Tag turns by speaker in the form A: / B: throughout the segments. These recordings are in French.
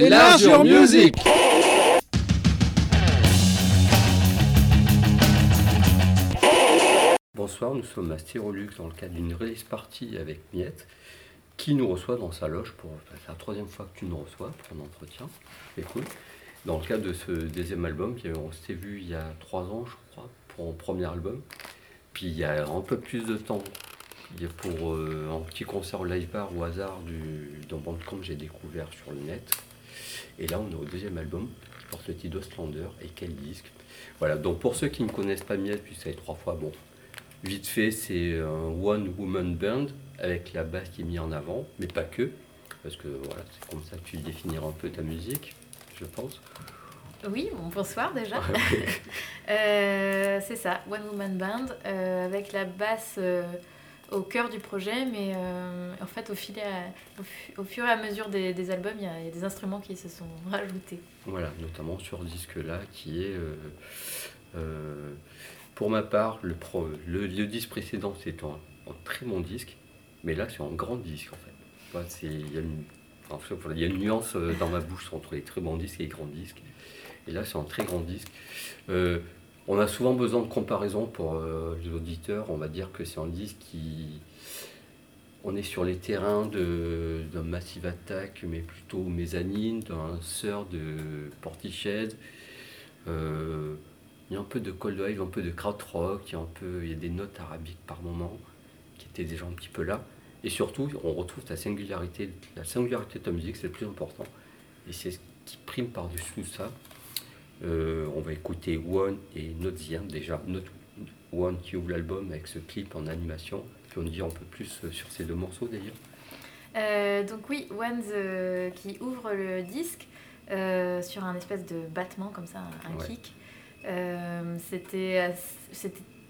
A: Music
B: Bonsoir, nous sommes à Styrolux dans le cadre d'une release party avec Miette qui nous reçoit dans sa loge pour. La troisième fois que tu nous reçois pour un entretien. Dans le cadre de ce deuxième album, on s'était vu il y a trois ans, je crois, pour mon premier album. Puis il y a un peu plus de temps pour euh, un petit concert au live bar au hasard du, dans Bandcamp j'ai découvert sur le net. Et là on est au deuxième album qui porte le titre Ostlander et quel disque. Voilà, donc pour ceux qui ne connaissent pas Miette, puis ça est trois fois, bon, vite fait c'est un one woman band avec la basse qui est mise en avant, mais pas que, parce que voilà, c'est comme ça que tu définiras un peu ta musique, je pense.
C: Oui, bon, bonsoir déjà. Euh, c'est ça, One Woman Band, euh, avec la basse euh, au cœur du projet, mais en fait, au, fil au, fur et à mesure des, albums, il y, a des instruments qui se sont rajoutés.
B: Voilà, notamment sur ce disque-là, qui est, pour ma part, le, le, disque précédent, c'est un, très bon disque, mais là, c'est un grand disque, en fait. Il y a une nuance dans ma bouche entre les très bons disques et les grands disques. Et là, c'est un très grand disque. On a souvent besoin de comparaison pour euh, les auditeurs. On va dire que c'est un disque qui. On est sur les terrains d'un Massive Attack, mais plutôt mezzanine, d'un sœur de Portiched. Euh, il y a un peu de cold wave, un peu de krautrock, il y a y a des notes arabiques par moment qui étaient déjà un petit peu là. Et surtout, on retrouve ta singularité, la singularité de ta musique, c'est le plus important. Et c'est ce qui prime par-dessus ça. Euh, on va écouter One et Note déjà. Note One qui ouvre l'album avec ce clip en animation. Puis on dit un peu plus euh, sur ces deux morceaux d'ailleurs.
C: Euh, donc oui, One qui ouvre le disque sur un espèce de battement comme ça, un, kick. C'était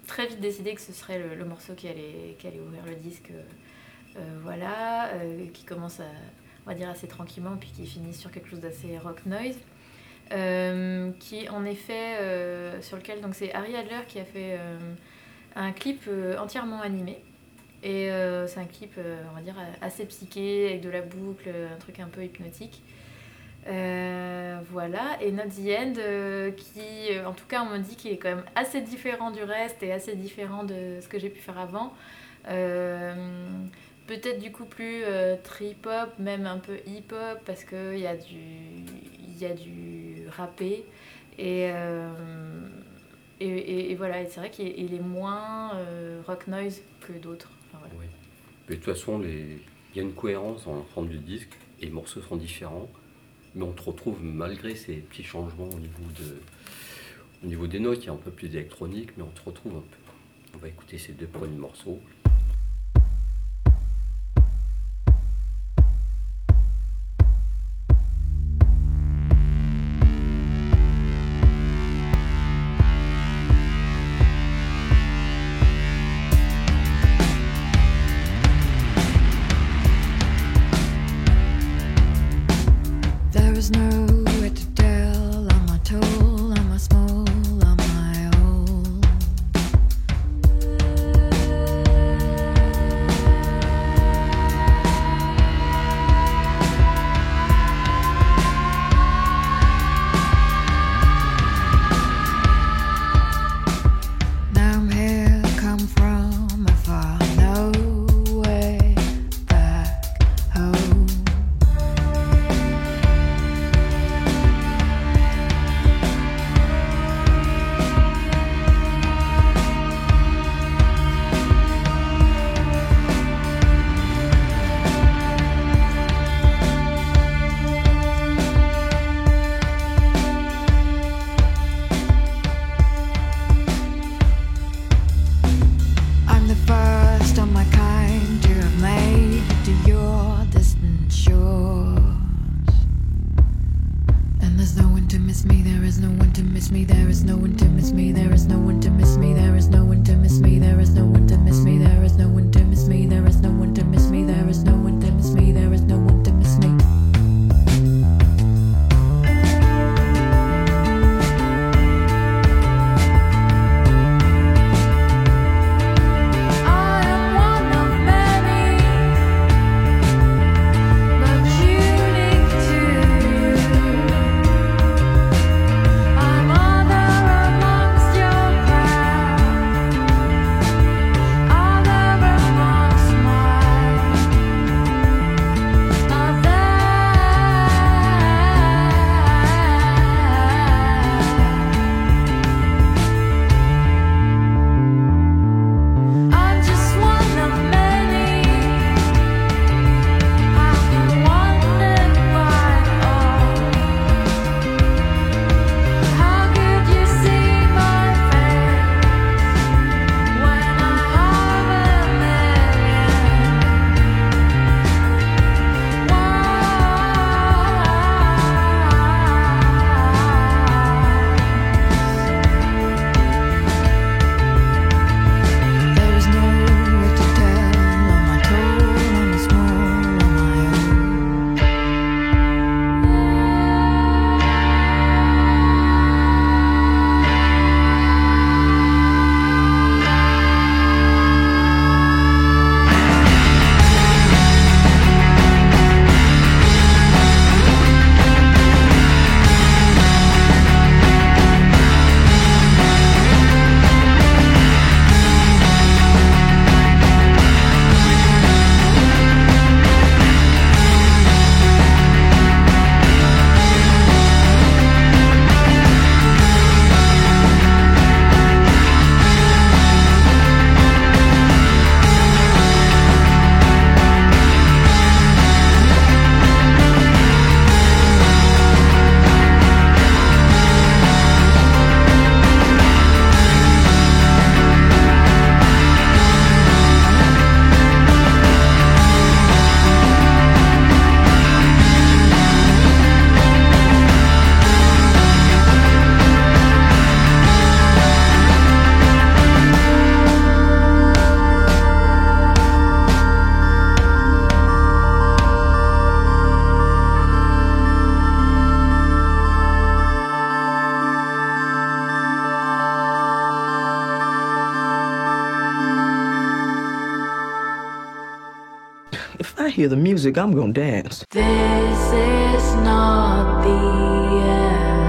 C: très vite décidé que ce serait le, morceau qui allait, qui allait ouvrir le disque. voilà, qui commence on va dire assez tranquillement, puis qui finit sur quelque chose d'assez rock noise. Euh, qui en effet euh, sur lequel donc c'est Harry Adler qui a fait euh, un clip entièrement animé. Et c'est un clip on va dire assez psyché avec de la boucle un truc un peu hypnotique. Voilà. Et Not the End qui en tout cas on me dit qu'il est quand même assez différent du reste et assez différent de ce que j'ai pu faire avant. Peut-être du coup plus trip-hop, même un peu hip-hop, parce qu'il y, a du, y a du rappé. Euh, et, et, voilà, c'est vrai qu'il est moins euh, rock noise que d'autres.
B: Mais de toute façon, il y a une cohérence dans l'ensemble du disque, et les morceaux sont différents, mais on te retrouve malgré ces petits changements au niveau, au niveau des notes, il y a un peu plus d'électronique, mais on te retrouve un peu. On va écouter ces deux premiers morceaux.
A: Hear the music, I'm gonna dance.
D: This is not the end.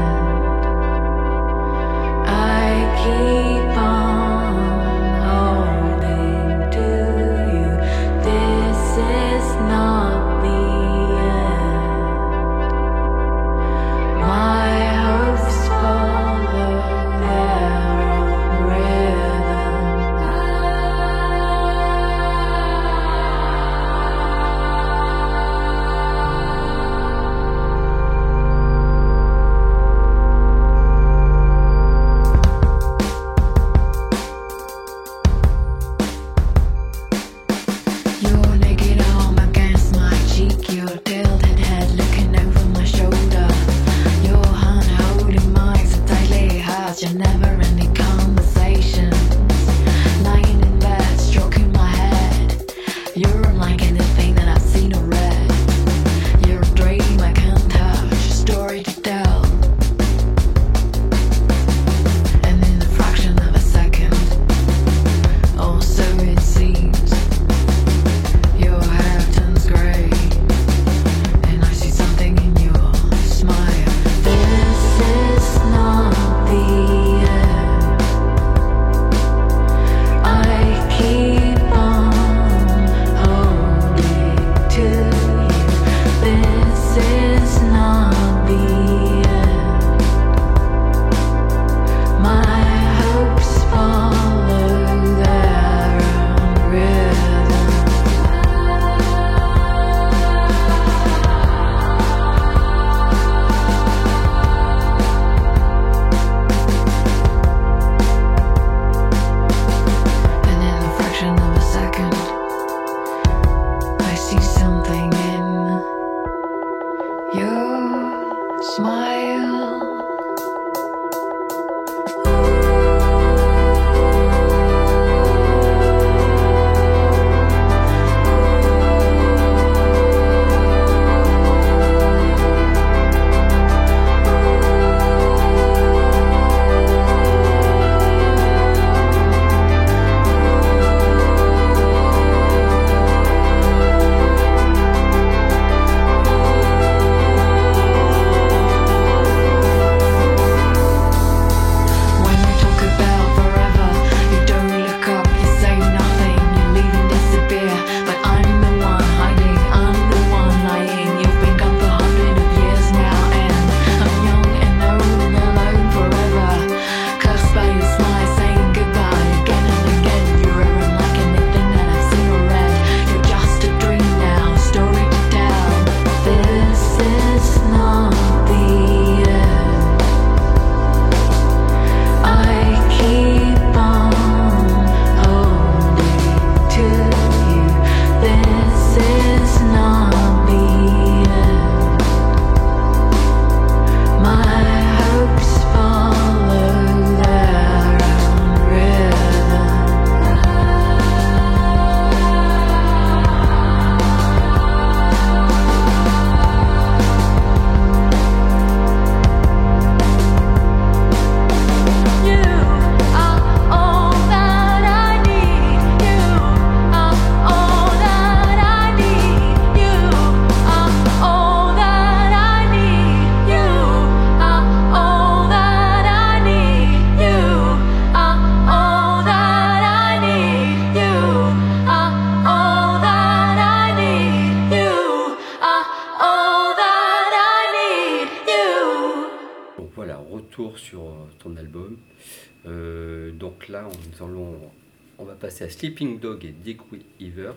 B: Dick We Ever.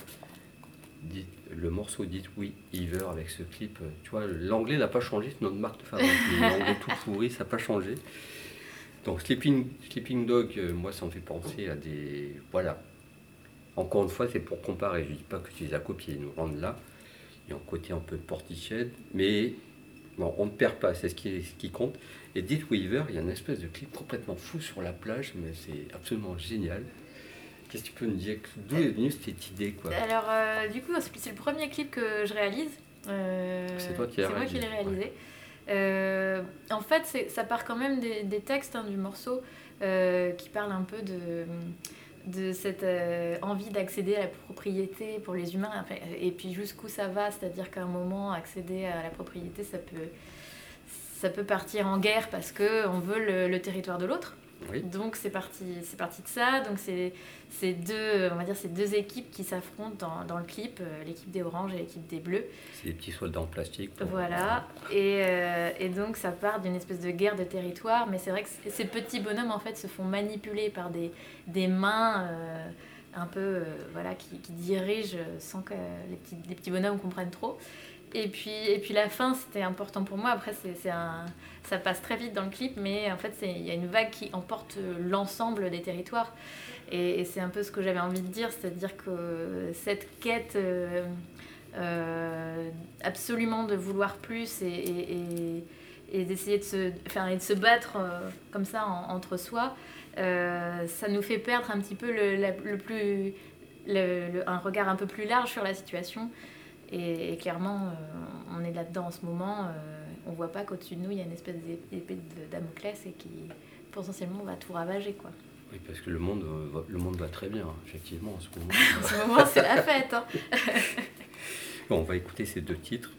B: Dit- Le morceau Dick We Ever avec ce clip. euh, Tu vois, l'anglais n'a pas changé, c'est notre marque de fabrique. L'anglais tout pourri, ça n'a pas changé. Donc Sleeping, Sleeping Dog, euh, moi, ça me fait penser à des. Voilà. Encore une fois, c'est pour comparer. Je dis pas que tu les as copiés, nous rendent là. Il y a un côté un peu portiched, mais bon, on ne perd pas, c'est ce qui, ce qui compte. Et Dick Weaver, il y a une espèce de clip complètement fou sur la plage, mais c'est absolument génial. Qu'est-ce que tu peux me dire D'où est venue cette idée quoi?
C: Alors, euh, du coup, c'est le premier clip que je réalise. Euh,
B: C'est toi qui l'as
C: C'est moi qui l'ai
B: réalisé.
C: Euh, en fait, ça part quand même des, des textes hein, du morceau qui parlent un peu de, de cette envie d'accéder à la propriété pour les humains, et puis jusqu'où ça va, c'est-à-dire qu'à un moment, accéder à la propriété, ça peut, ça peut partir en guerre parce qu'on veut le, le territoire de l'autre.
B: Oui.
C: Donc c'est parti, c'est parti de ça. Donc c'est c'est deux, on va dire, c'est deux équipes qui s'affrontent dans, dans le clip, euh, l'équipe des oranges et l'équipe des bleus.
B: C'est des petits soldats en plastique. pour-
C: Voilà. Et, euh, et donc ça part d'une espèce de guerre de territoire. Mais c'est vrai que ces petits bonhommes en fait se font manipuler par des, des mains euh, un peu euh, voilà qui, qui dirigent sans que les petits, les petits bonhommes comprennent trop. Et puis, et puis la fin, c'était important pour moi. Après, c'est, un, ça passe très vite dans le clip, mais en fait, il y a une vague qui emporte euh, l'ensemble des territoires. Et, c'est un peu ce que j'avais envie de dire, c'est-à-dire que cette quête euh, euh, absolument de vouloir plus et, d'essayer de se, enfin, de se battre comme ça en- entre soi, ça nous fait perdre un petit peu le, plus, un regard un peu plus large sur la situation. Et, et clairement, euh, on est là-dedans en ce moment. euh, on voit pas qu'au-dessus de nous, il y a une espèce d'ép- d'épée de Damoclès et qui potentiellement va tout ravager. Quoi.
B: Oui, parce que le monde, euh, va, le monde va très bien, effectivement, en ce moment.
C: En ce moment, c'est la fête. hein.
B: Bon, on va écouter ces deux titres.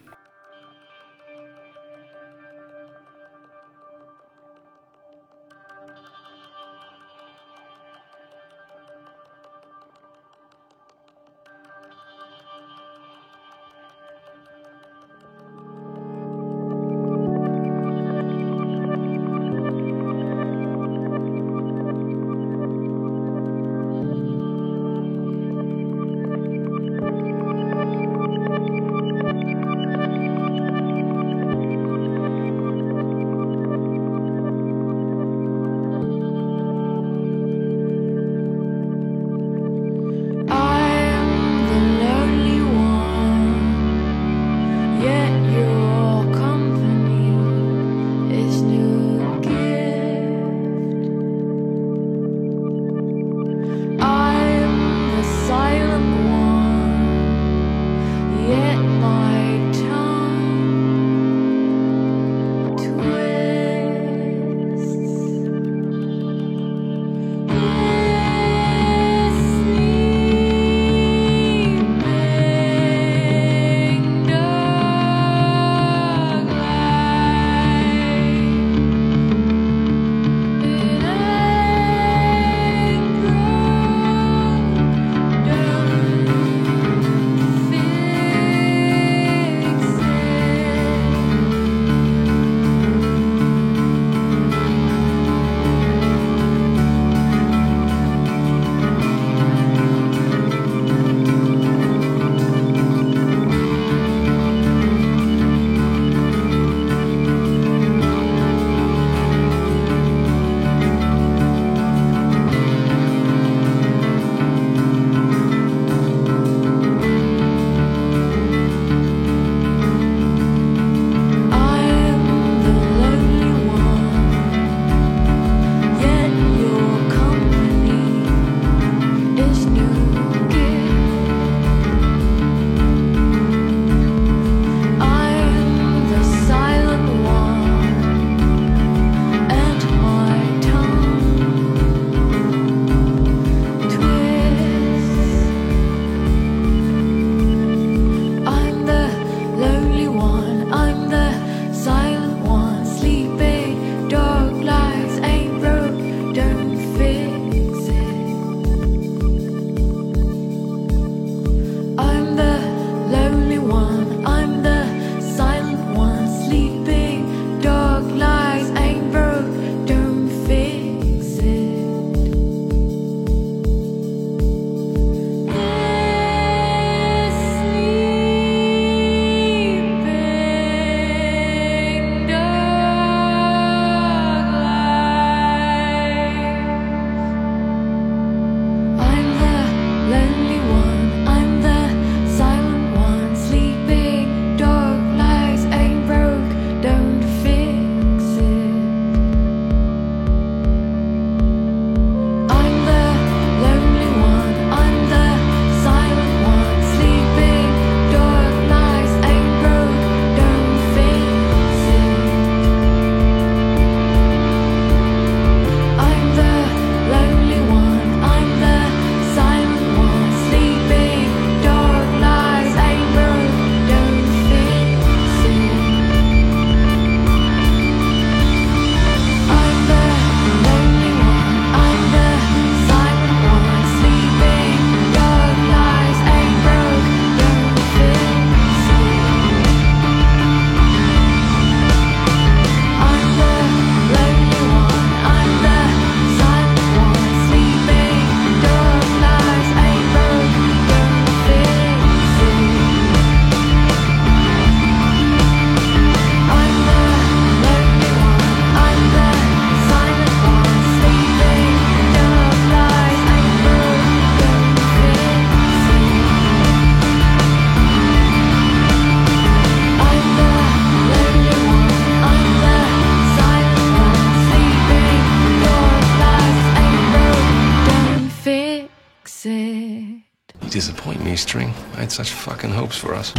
D: Disappoint me, String. I had such fucking hopes for us.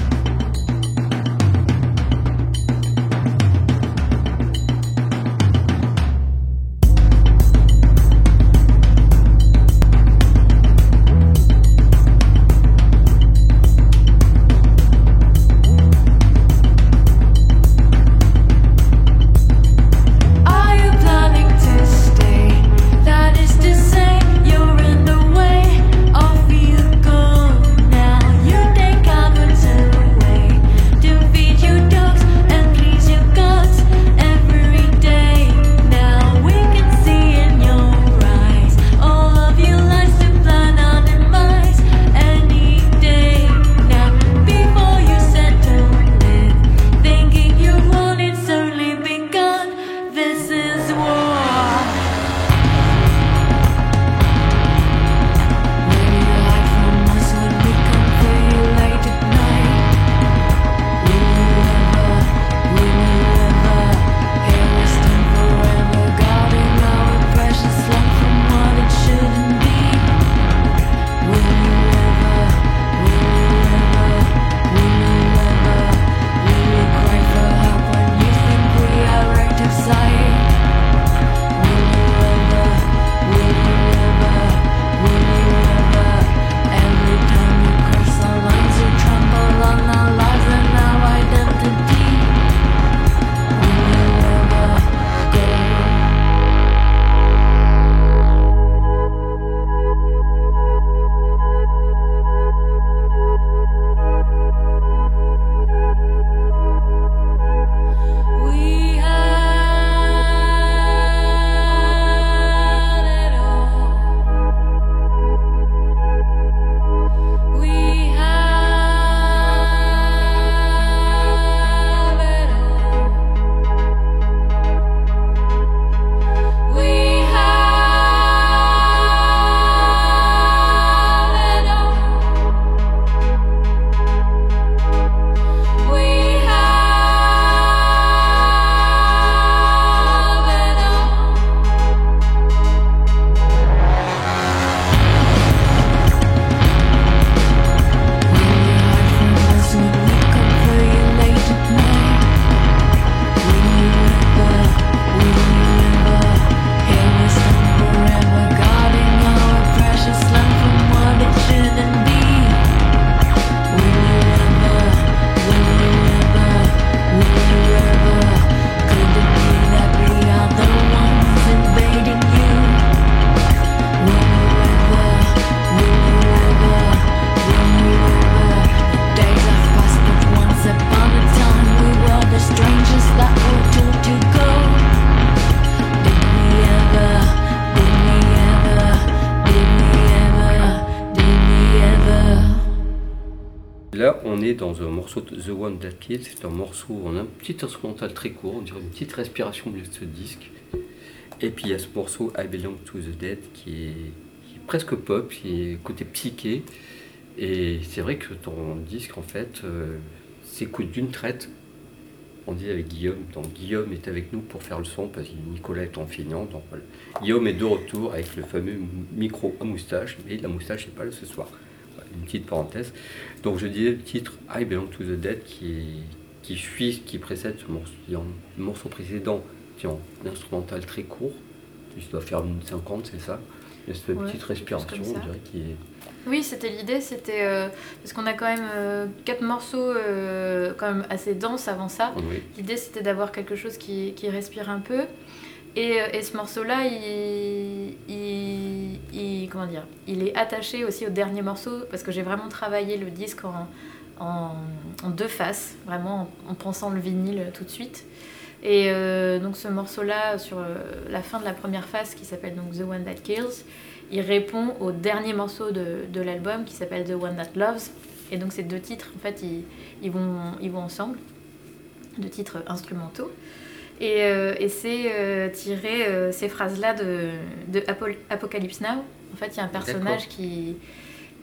B: C'est un morceau, on a un petit instrumental très court, on dirait une petite respiration de ce disque. Et puis il y a ce morceau I Belong to the Dead qui est, presque pop, qui est côté psyché. Et c'est vrai que ton disque, en fait, euh, s'écoute d'une traite. On dit avec Guillaume, donc Guillaume est avec nous pour faire le son parce que Nicolas est enseignant. Donc voilà. Guillaume est de retour avec le fameux micro à moustache, mais la moustache n'est pas là ce soir. Une petite parenthèse. Donc je disais le titre I Belong to the Dead qui, qui suit, qui précède ce morceau, morceau précédent, qui est en instrumental très court, qui doit faire une 50, c'est ça. Il y a cette
C: Ouais,
B: petite respiration, on dirait, qui est.
C: Oui, c'était l'idée, c'était euh, parce qu'on a quand même euh, quatre morceaux euh, quand même assez denses avant ça.
B: Oui,
C: L'idée c'était d'avoir quelque chose qui, qui respire un peu. Et, euh, et ce morceau-là, il, comment dire, il est attaché aussi au dernier morceau parce que j'ai vraiment travaillé le disque en, deux faces, vraiment en, en pensant le vinyle tout de suite. Et euh, donc ce morceau-là, sur euh, la fin de la première phase qui s'appelle donc The One That Kills, il répond au dernier morceau de, l'album qui s'appelle The One That Loves. Et donc ces deux titres, en fait, ils vont ensemble, deux titres instrumentaux. Et, euh, et c'est euh, tiré euh, ces phrases-là de, de Apo- Apocalypse Now. En fait, il y a un personnage qui,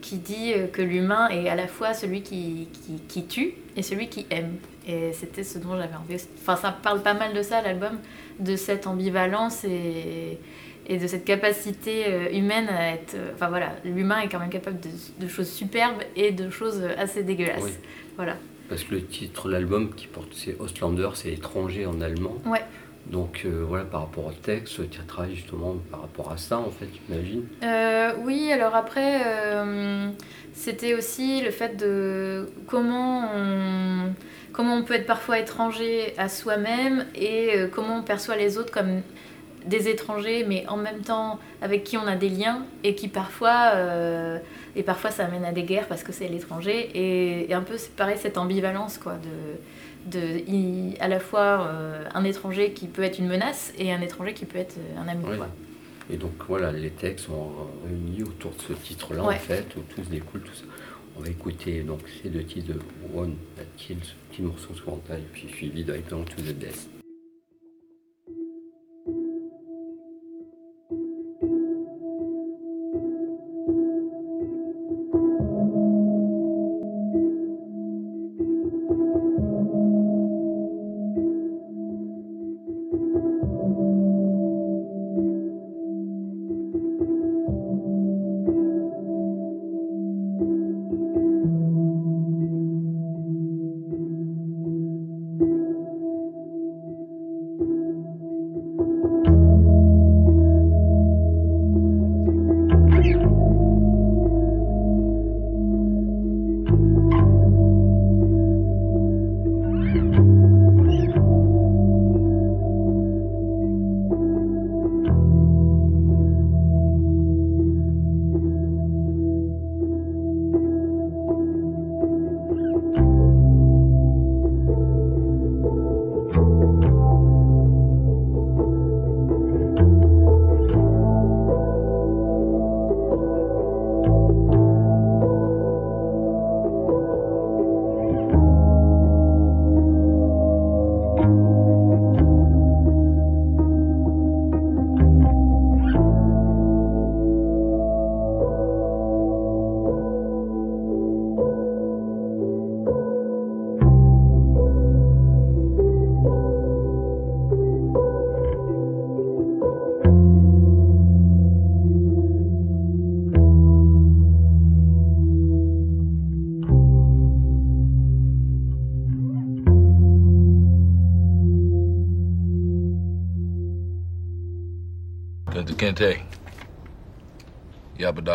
C: qui dit que l'humain est à la fois celui qui, qui, qui tue et celui qui aime. Et c'était ce dont j'avais envie. Enfin, ça parle pas mal de ça, l'album, de cette ambivalence et, et de cette capacité humaine à être. Enfin voilà, l'humain est quand même capable de, de choses superbes et de choses assez dégueulasses.
B: Oui.
C: Voilà.
B: Parce que le titre de l'album qui porte, c'est Ostlander, c'est étranger en allemand.
C: Ouais.
B: Donc euh, voilà, par rapport au texte, tu as travaillé justement par rapport à ça, en fait, j'imagine.
C: Euh, oui, alors après, euh, c'était aussi le fait de comment on, comment on peut être parfois étranger à soi-même et euh, comment on perçoit les autres comme des étrangers, mais en même temps avec qui on a des liens et qui parfois, euh, et parfois ça amène à des guerres parce que c'est l'étranger et, et un peu c'est pareil cette ambivalence quoi de, de y- à la fois euh, un étranger qui peut être une menace et un étranger qui peut être euh, un ami. Quoi.
B: Et donc voilà, les textes sont réunis autour de ce titre-là,
C: Ouais.
B: en fait, où tous découlent, tout ça. On va écouter donc ces deux titres de One That Kills, petit morceau instrumental, puis suivi de Belong to the Death.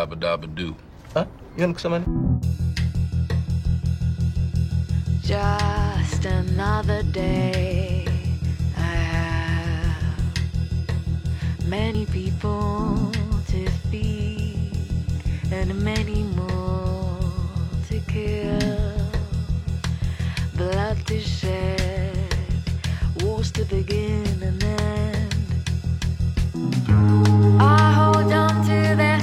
E: Dabba dabba doo.
A: Hah? Yan ke sana?
D: Just another day. I have many people to feed and many more to kill. Blood to shed, wars to begin and end. I hold on to their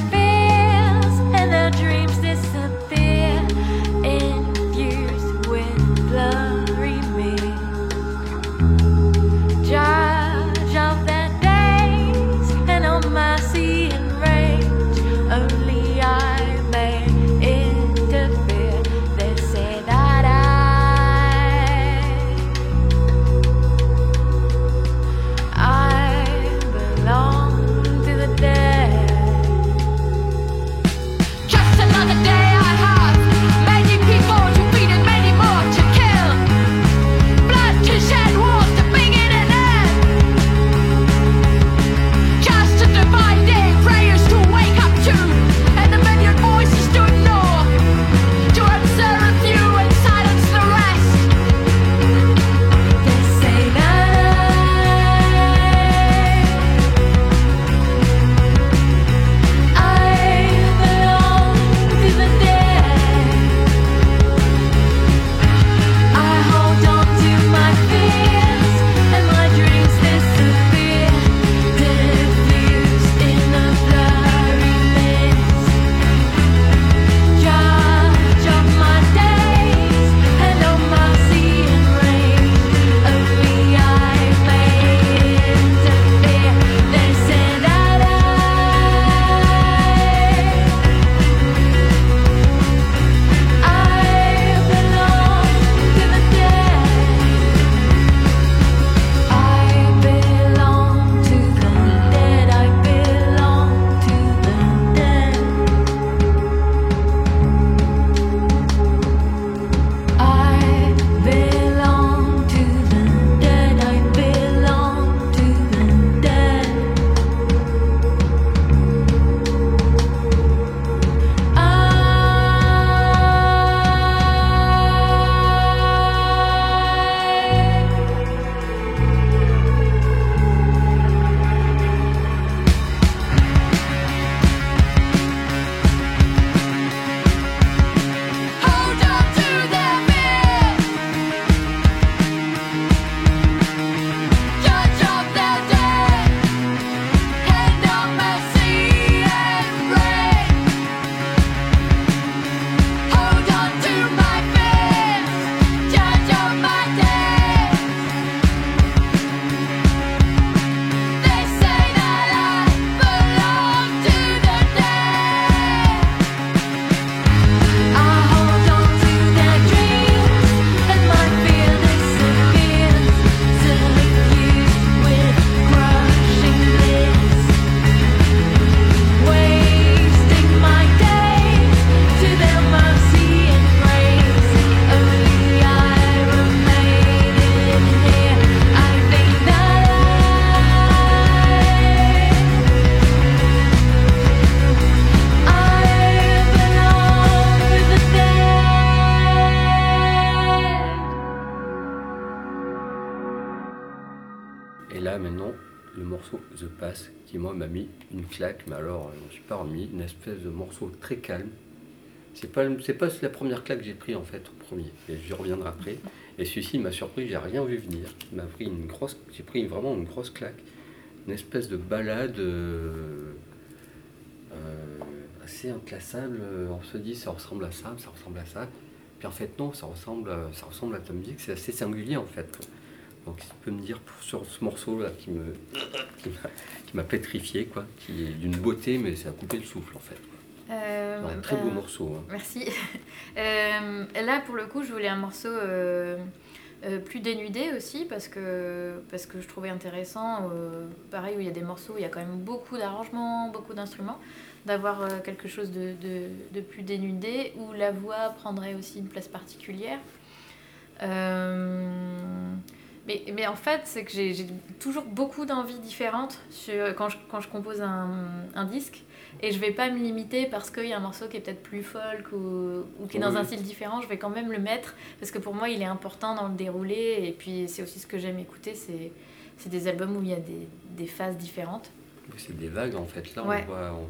B: une claque, mais alors je ne suis pas remis, une espèce de morceau très calme. C'est pas, pas la première claque que j'ai pris en fait au premier, et j'y reviendrai après. Et celui-ci m'a surpris, j'ai rien vu venir. M'a pris une grosse, j'ai pris vraiment une grosse claque, une espèce de balade euh, euh, assez inclassable. On se dit ça ressemble à ça, ça ressemble à ça. Puis en fait non, ça ressemble, à- ça ressemble à ta musique, c'est assez singulier en fait. Donc si tu peux me dire sur ce morceau là qui me, qui m'a- pétrifié quoi, qui est d'une beauté mais c'est à couper le souffle en fait.
C: Euh,
B: Un très beau
C: euh,
B: morceau. hein.
C: Merci. Euh, là, pour le coup, je voulais un morceau plus dénudé aussi parce que, parce que je trouvais intéressant, pareil, où il y a des morceaux où il y a quand même beaucoup d'arrangements, beaucoup d'instruments, d'avoir quelque chose de, de- de plus dénudé où la voix prendrait aussi une place particulière. Mais, mais en fait, c'est que j'ai toujours beaucoup d'envies différentes sur, quand, je, quand je compose un, un disque. Et je vais pas me limiter parce qu'il y a un morceau qui est peut-être plus folk ou, ou qui est dans
B: Oui.
C: un style différent. Je vais quand même le mettre parce que pour moi, il est important dans le déroulé. Et puis, c'est aussi ce que j'aime écouter. C'est des albums où il y a des, des phases différentes.
B: C'est des vagues en fait. Là,
C: Ouais.
B: on voit, on-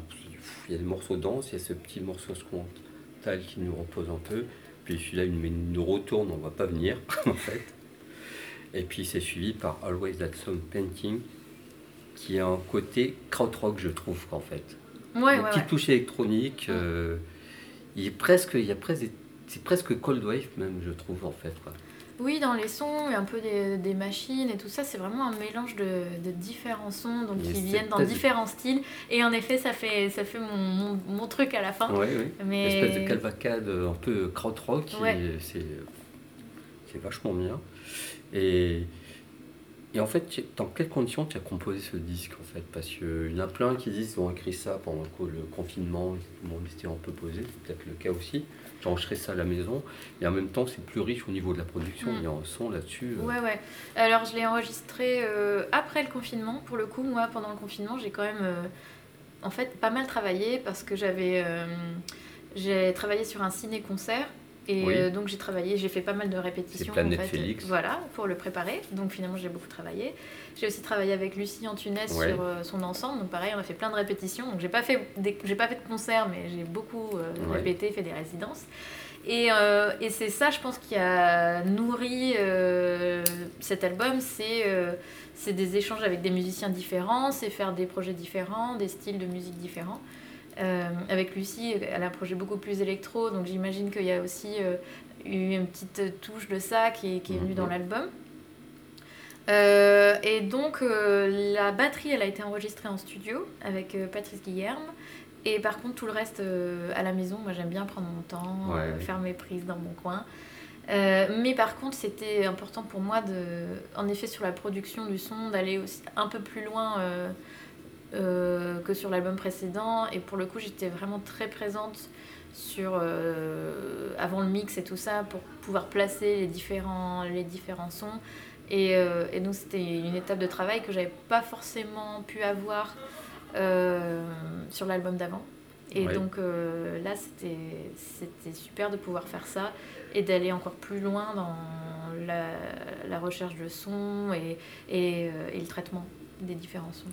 B: il y a des morceaux denses, il y a ce petit morceau instrumental qui nous repose un peu. Puis celui-là, il nous- il nous retourne, on va pas venir en fait. Et puis c'est suivi par Always That Some Painting, qui a un côté krautrock, je trouve, en fait.
C: Ouais,
B: Une
C: ouais,
B: petite
C: ouais.
B: touche électronique. euh, il est presque, il y a presque, c'est presque cold wave même, je trouve, en fait. quoi.
C: Oui, dans les sons, il y a un peu des, des machines et tout ça. C'est vraiment un mélange de, de différents sons donc qui viennent dans différents styles. Et en effet, ça fait, ça fait mon, mon, mon truc à la fin.
B: Ouais.
C: Mais...
B: Une espèce de calvacade un peu krautrock, et
C: Ouais.
B: c'est c'est vachement bien. Et, et en fait, dans quelles conditions tu as composé ce disque en fait? Parce qu'il y en a plein qui disent qu'ils ont écrit ça pendant le co- le confinement, tout le monde était un peu posé, c'est peut-être le cas aussi. J'ai enregistré ça à la maison, et en même temps, c'est plus riche au niveau de la production.
C: Mm.
B: Il y a un son là-dessus. euh,
C: Ouais, ouais. Alors, je l'ai enregistré euh, après le confinement. Pour le coup, moi, pendant le confinement, j'ai quand même, euh, en fait, pas mal travaillé parce que j'avais, euh, j'ai travaillé sur un ciné-concert. Et
B: Oui.
C: euh, donc j'ai travaillé, j'ai fait pas mal de répétitions. En fait,
B: Félix.
C: Voilà, pour le préparer. Donc finalement j'ai beaucoup travaillé. J'ai aussi travaillé avec Lucie Antunes
B: Ouais.
C: sur euh, son ensemble. Donc pareil, on a fait plein de répétitions. Donc j'ai pas fait, des- j'ai pas fait de concert, mais j'ai beaucoup euh,
B: Ouais.
C: répété, fait des résidences. Et, et c'est ça, je pense, qui a nourri cet album. C'est c'est des échanges avec des musiciens différents, c'est faire des projets différents, des styles de musique différents. Euh, avec Lucie, elle a un projet beaucoup plus électro, donc j'imagine qu'il y a aussi euh, eu une petite touche de ça qui est, qui est venue
B: Mhm.
C: dans l'album. Euh, et donc euh, la batterie, elle a été enregistrée en studio avec euh, Patrice Guillerme. Et par contre, tout le reste à la maison, moi j'aime bien prendre mon temps,
B: Ouais,
C: faire mes prises dans mon coin. Mais par contre, c'était important pour moi, de, en effet, sur la production du son, d'aller aussi un peu plus loin euh, que sur l'album précédent. Et pour le coup, j'étais vraiment très présente sur euh, avant le mix et tout ça pour pouvoir placer les différents, les différents sons. Et, euh, et donc, c'était une étape de travail que j'avais pas forcément pu avoir sur l'album d'avant. Et
B: Ouais.
C: donc euh, là, c'était c'était super de pouvoir faire ça et d'aller encore plus loin dans la, la recherche de sons et, et, euh, et le traitement des différents sons.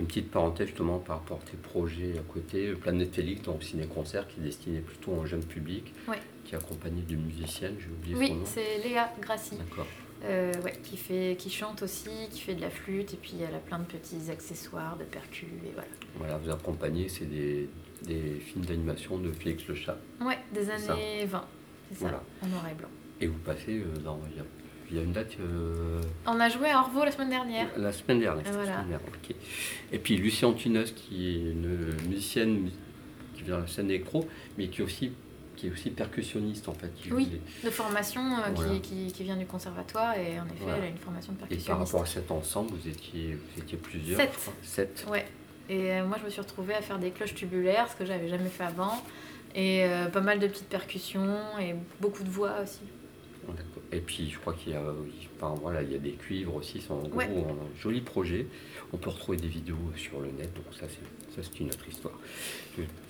B: Une petite parenthèse justement par rapport à tes projets à côté, Planète Félix, donc ciné-concert qui est destiné plutôt au jeune public,
C: Ouais.
B: qui est accompagné d'une musicienne, j'ai oublié
C: Oui,
B: son nom.
C: c'est Léa Grassi,
B: D'accord.
C: euh, ouais, qui, fait, qui chante aussi, qui fait de la flûte et puis elle a plein de petits accessoires, de percus et voilà.
B: Voilà, vous accompagnez, c'est des, des films d'animation de Félix Le Chat.
C: Ouais, des
B: ça.
C: années 20, c'est ça,
B: Voilà.
C: en noir et blanc.
B: Et vous passez euh, dans. Il y a, une date. euh,
C: On a joué à Orvaux la semaine dernière.
B: La semaine dernière. la
C: Voilà.
B: semaine dernière, ok. Et puis Lucie Antunes, qui est une musicienne qui vient de la scène électro, mais qui est aussi, qui est aussi percussionniste en fait.
C: Oui. de formation euh,
B: Voilà.
C: qui, qui, qui vient du conservatoire et en effet
B: Voilà.
C: elle a une formation de
B: Et par
C: percussionniste.
B: rapport à cet ensemble, vous étiez, vous étiez plusieurs.
C: Sept.
B: je crois. Sept.
C: Ouais. Et euh, moi je me suis retrouvée à faire des cloches tubulaires, ce que j'avais jamais fait avant. Et euh, pas mal de petites percussions et beaucoup de voix aussi.
B: Et puis je crois qu'il y a, enfin, voilà, il y a des cuivres aussi, c'est en gros
C: Ouais.
B: un joli projet. On peut retrouver des vidéos sur le net, donc ça c'est, ça, c'est une autre histoire.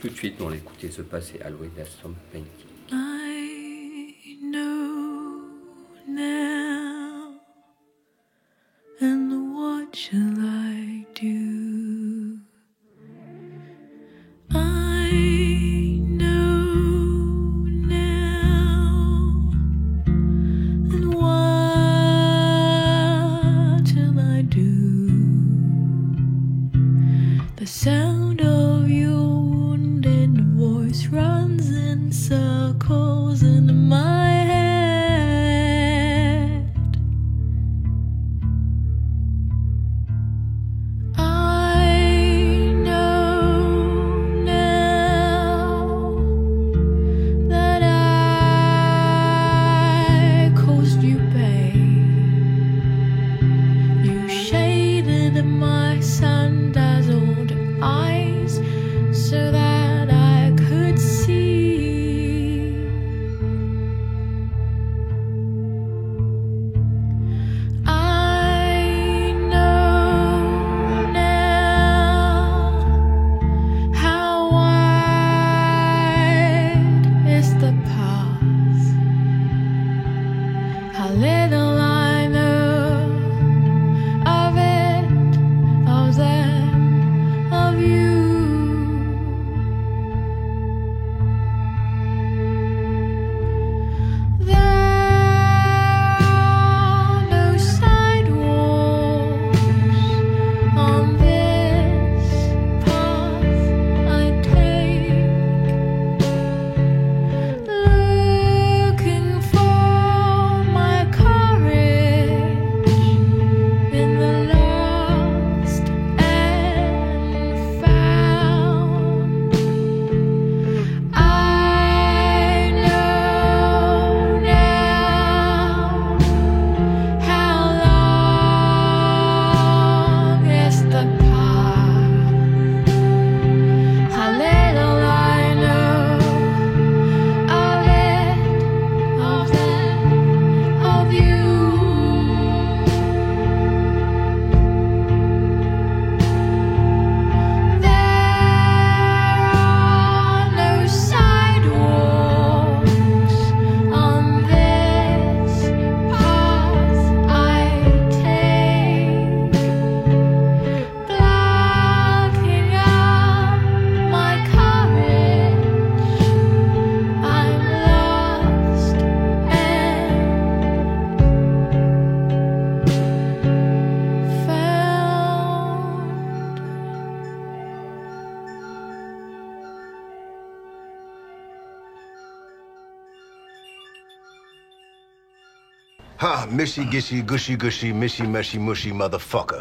B: Tout de suite, on va écouter ce passé Always There's Some Painting.
D: I
F: Ha, mishy gishy gushy gushy mishy meshy mushy motherfucker.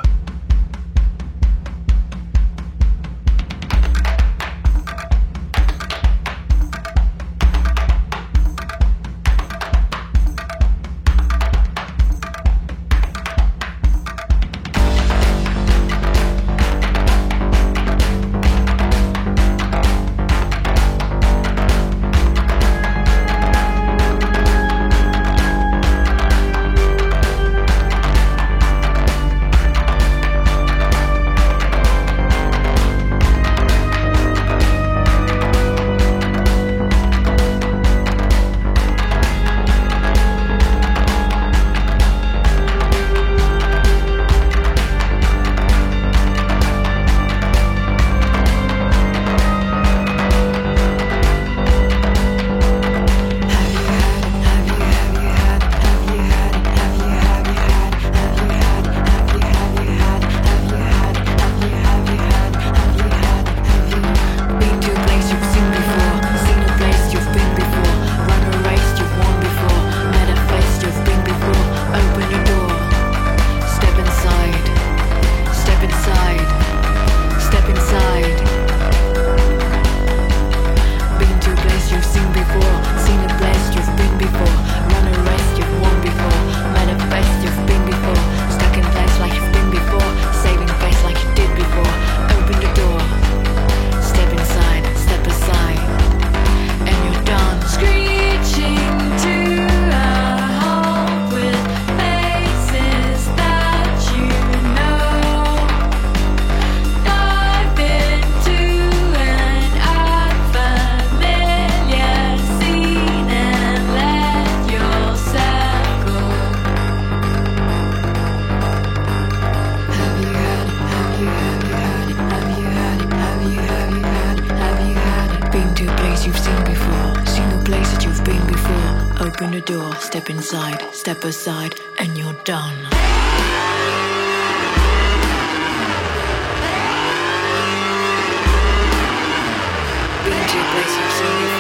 B: 爱情是一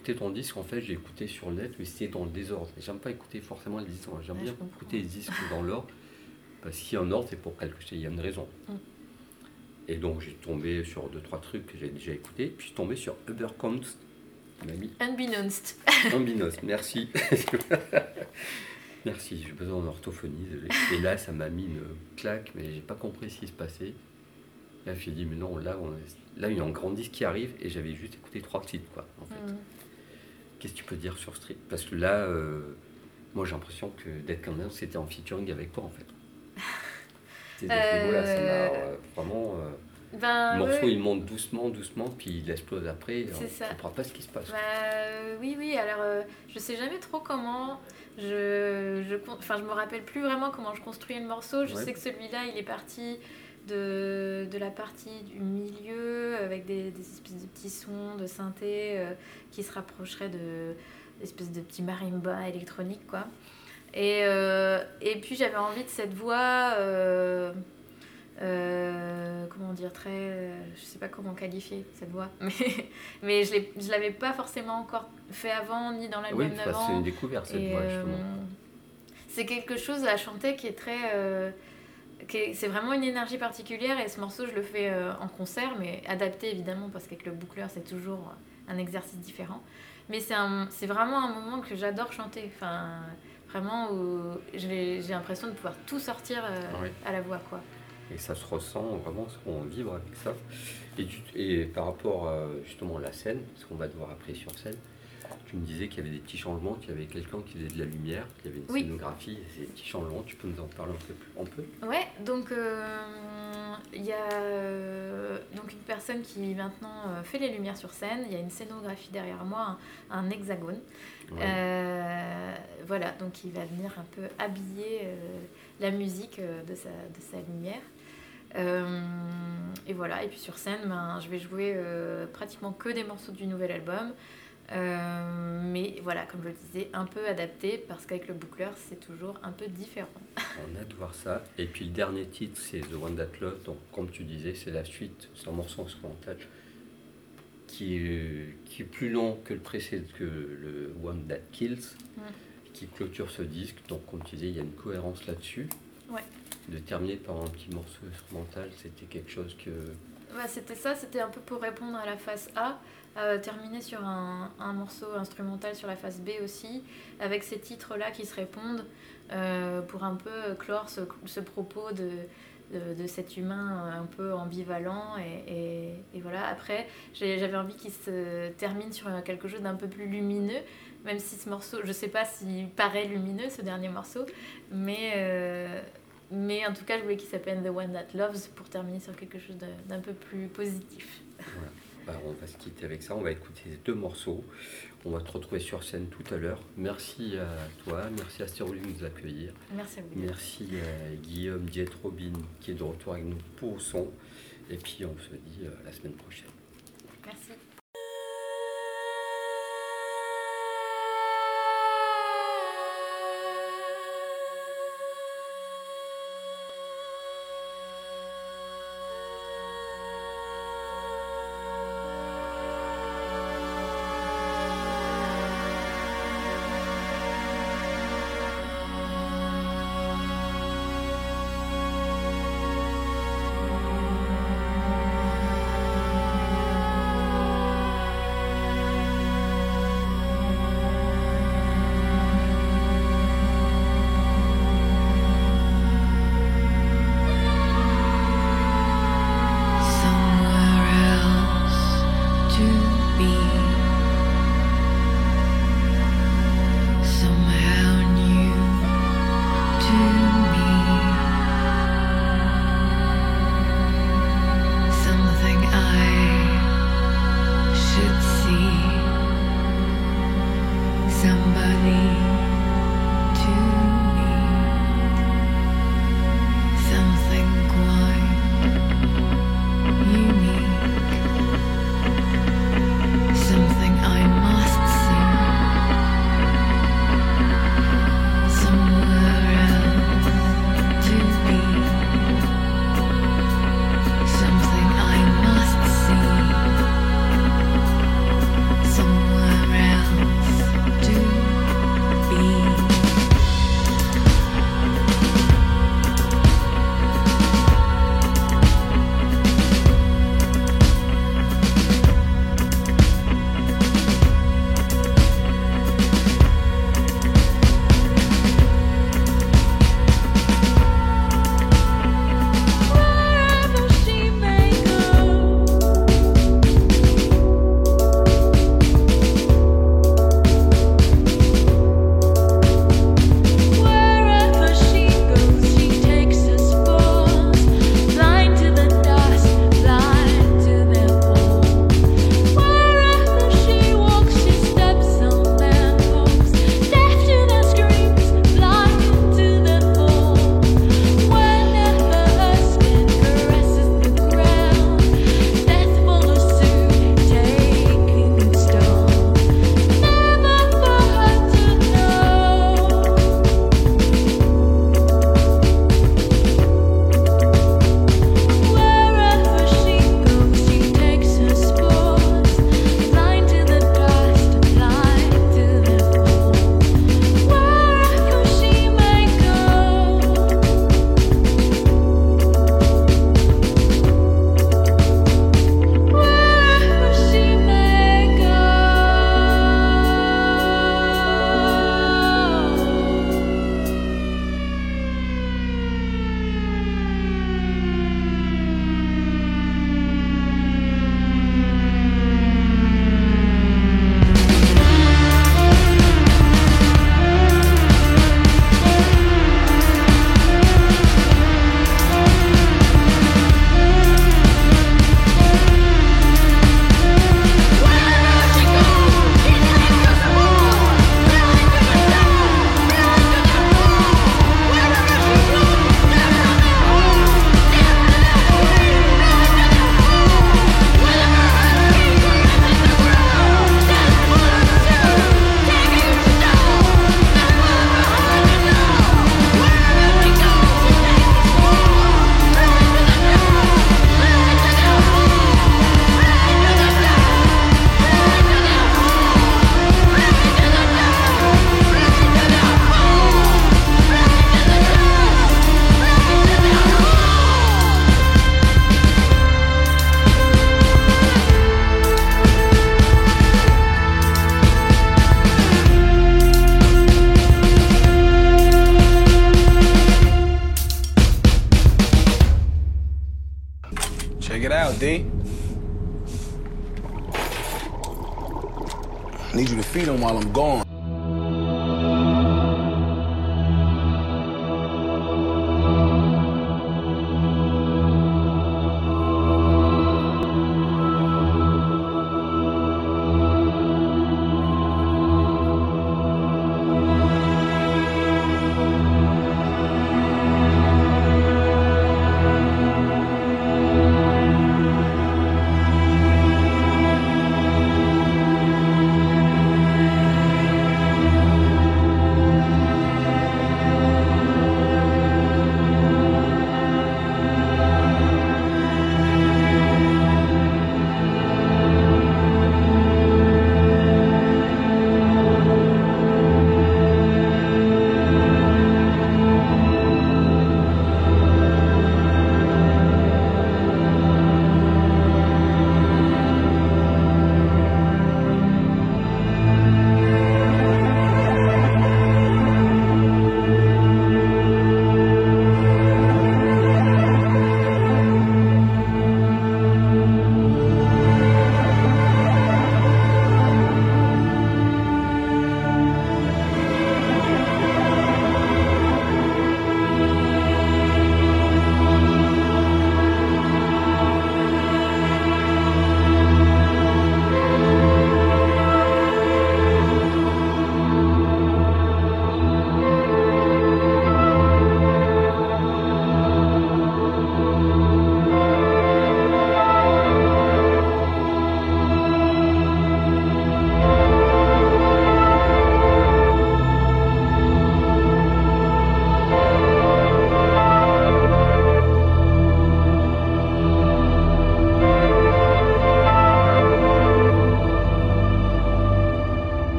B: écouté ton disque, en fait, j'ai écouté sur le net, mais c'était dans le désordre. J'aime pas écouter forcément les disques, j'aime
C: Ouais,
B: bien écouter les disques dans l'ordre, parce qu'il y a un ordre, c'est pour quelque chose, il y a une raison.
C: Mm.
B: Et donc j'ai tombé sur deux, trois trucs que j'ai déjà écoutés, puis je suis tombé sur Uberkunst, qui m'a mis
C: Unbeknownst.
B: Ambinos, merci. merci, j'ai besoin d'orthophonie. Et là, ça m'a mis une claque, mais j'ai pas compris ce qui se passait. Là, suis dit, mais non, là, on est- là, il y a un grand disque qui arrive, et j'avais juste écouté trois titres, quoi, en fait.
C: Mm.
B: Qu'est-ce que tu peux dire sur Street? Parce que là, euh, moi, j'ai l'impression que Dead Can Dance, c'était en featuring avec toi, en fait. C'est niveau-là, ça m'a euh, vraiment... euh,
C: Ben,
B: le morceau, il monte doucement, doucement, puis il explose après, on
C: ça.
B: comprend pas ce qui se passe.
C: Bah, euh, oui, oui, alors euh, je sais jamais trop comment. Je, je, enfin, je me rappelle plus vraiment comment je construis le morceau. Je
B: Ouais.
C: sais que celui-là, il est parti de, de la partie du milieu avec des, des espèces de petits sons de synthé euh, qui se rapprocheraient de espèces de petits marimba électroniques, quoi. Et, euh, et puis j'avais envie de cette voix. euh, comment dire très je sais pas comment qualifier cette voix mais mais je je l'avais pas forcément encore fait avant ni dans l'album
B: Oui, enfin, c'est
C: d'avant
B: une découverte, cette
C: Et,
B: voix, justement.
C: c'est quelque chose à chanter qui est très c'est vraiment une énergie particulière et ce morceau je le fais euh, en concert mais adapté évidemment parce qu'avec le boucleur c'est toujours un exercice différent mais c'est vraiment un moment que j'adore chanter enfin vraiment où j'ai l'impression de pouvoir tout sortir euh,
B: Oui.
C: à la voix quoi
B: Et ça se ressent vraiment, on vibre avec ça. Et, tu- et par rapport à, justement à la scène, ce qu'on va devoir après sur scène, tu me disais qu'il y avait des petits changements, qu'il y avait quelqu'un qui faisait de la lumière, qu'il y avait une
C: Oui.
B: scénographie, ces petits changements, tu peux nous en parler un peu plus un peu?
C: Ouais, donc euh, il y a euh, donc une personne qui maintenant euh, fait les lumières sur scène. Il y a une scénographie derrière moi, un, un hexagone.
B: Ouais.
C: Voilà, donc il va venir un peu habiller la musique de, sa, de sa lumière. Euh, et voilà, et puis sur scène, ben, je vais jouer euh, pratiquement que des morceaux du nouvel album. Euh, mais voilà, comme je le disais, un peu adapté parce qu'avec le boucleur, c'est toujours un peu différent.
B: On a de voir ça. Et puis le dernier titre, c'est The One That Love. Donc, comme tu disais, c'est la suite, c'est un morceau instrumental qui est, qui est plus long que le précédent, que le One That Kills,
C: Mm.
B: qui clôture ce disque. Donc, comme tu disais, il y a une cohérence là-dessus.
C: Ouais.
B: De terminer par un petit morceau instrumental, c'était quelque chose que.
C: Ouais, c'était ça, c'était un peu pour répondre à la face A, terminer sur un, un, morceau instrumental sur la face B aussi, avec ces titres-là qui se répondent euh, pour un peu clore ce, ce propos de, de, cet humain un peu ambivalent. Et, et, voilà, après, j'avais envie qu'il se termine sur quelque chose d'un peu plus lumineux, même si ce morceau, je sais pas s'il paraît lumineux, ce dernier morceau, mais, euh, mais en tout cas, je voulais qu'il s'appelle The One That Loves pour terminer sur quelque chose d'un peu plus positif.
D: Bah, on va se quitter avec ça, on va écouter ces deux morceaux. On va te retrouver sur scène tout à l'heure. Merci à toi, merci à Stéroline de nous accueillir.
C: Merci à vous.
D: Merci à Guillaume Diet-Robin qui est de retour avec nous pour son. Et puis on se dit euh, la semaine prochaine.
G: while I'm gone.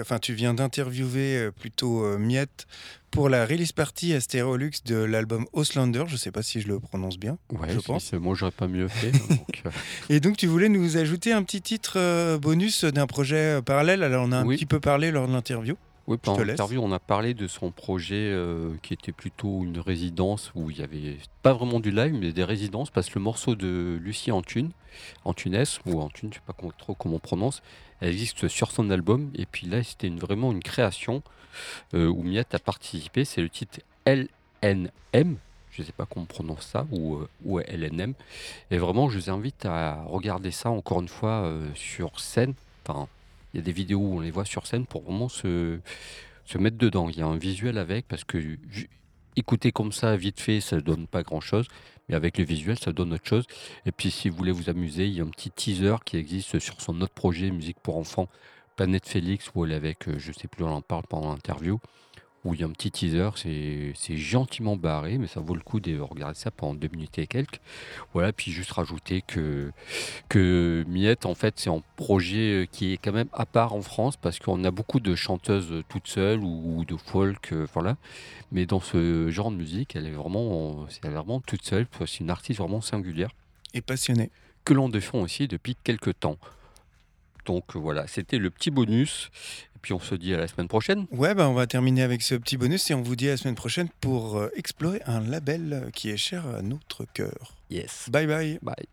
H: Enfin, tu viens d'interviewer euh, plutôt euh, Miette pour la release party à Stereolux de l'album Auslander. Je sais pas si je le prononce bien.
B: Ouais,
H: je pense.
B: c'est- moi j'aurais pas mieux fait. donc, euh,
H: Et donc, tu voulais nous ajouter un petit titre bonus d'un projet parallèle. Alors, on a un
B: Oui.
H: petit peu parlé lors de l'interview.
B: Oui,
H: Je
B: pendant
H: te laisse.
B: l'interview, on a parlé de son projet euh, qui était plutôt une résidence où il y avait pas vraiment du live, mais des résidences, parce que le morceau de Lucie Antune, Antunes, ou Antune, je sais pas comment- trop comment on prononce, elle existe sur son album, et puis là, c'était une- vraiment une création euh, où Miette a participé, c'est le titre LNM, je sais pas comment on prononce ça, ou, euh, ou LNM, et vraiment, je vous invite à regarder ça encore une fois euh, sur scène, enfin, il y a des vidéos où on les voit sur scène pour vraiment se, se mettre dedans. Il y a un visuel avec, parce que écouter comme ça, vite fait, ça donne pas grand-chose. Mais avec le visuel, ça donne autre chose. Et puis, si vous voulez vous amuser, il y a un petit teaser qui existe sur son autre projet, Musique pour enfants, Planète Félix, où elle est avec, euh, je sais plus, on en parle pendant l'interview, où il y a un petit teaser. C'est gentiment barré, mais ça vaut le coup de regarder ça pendant deux minutes et quelques. Voilà, puis juste rajouter que que Miette, en fait, c'est un projet euh, qui est quand même à part en France parce qu'on a beaucoup de chanteuses euh, toutes seules ou, ou de folk, euh, voilà. Mais dans ce genre de musique, elle est vraiment, c'est vraiment toute seule. C'est une artiste vraiment singulière
H: Et passionné.
B: que l'on défend aussi depuis quelques temps. Donc euh, voilà, c'était le petit bonus. Et puis on se dit à la semaine prochaine.
H: Ouais, bah, on va terminer avec ce petit bonus et on vous dit à la semaine prochaine pour euh, explorer un label euh, qui est cher à notre cœur.
B: Yes.
H: Bye bye.
B: Bye.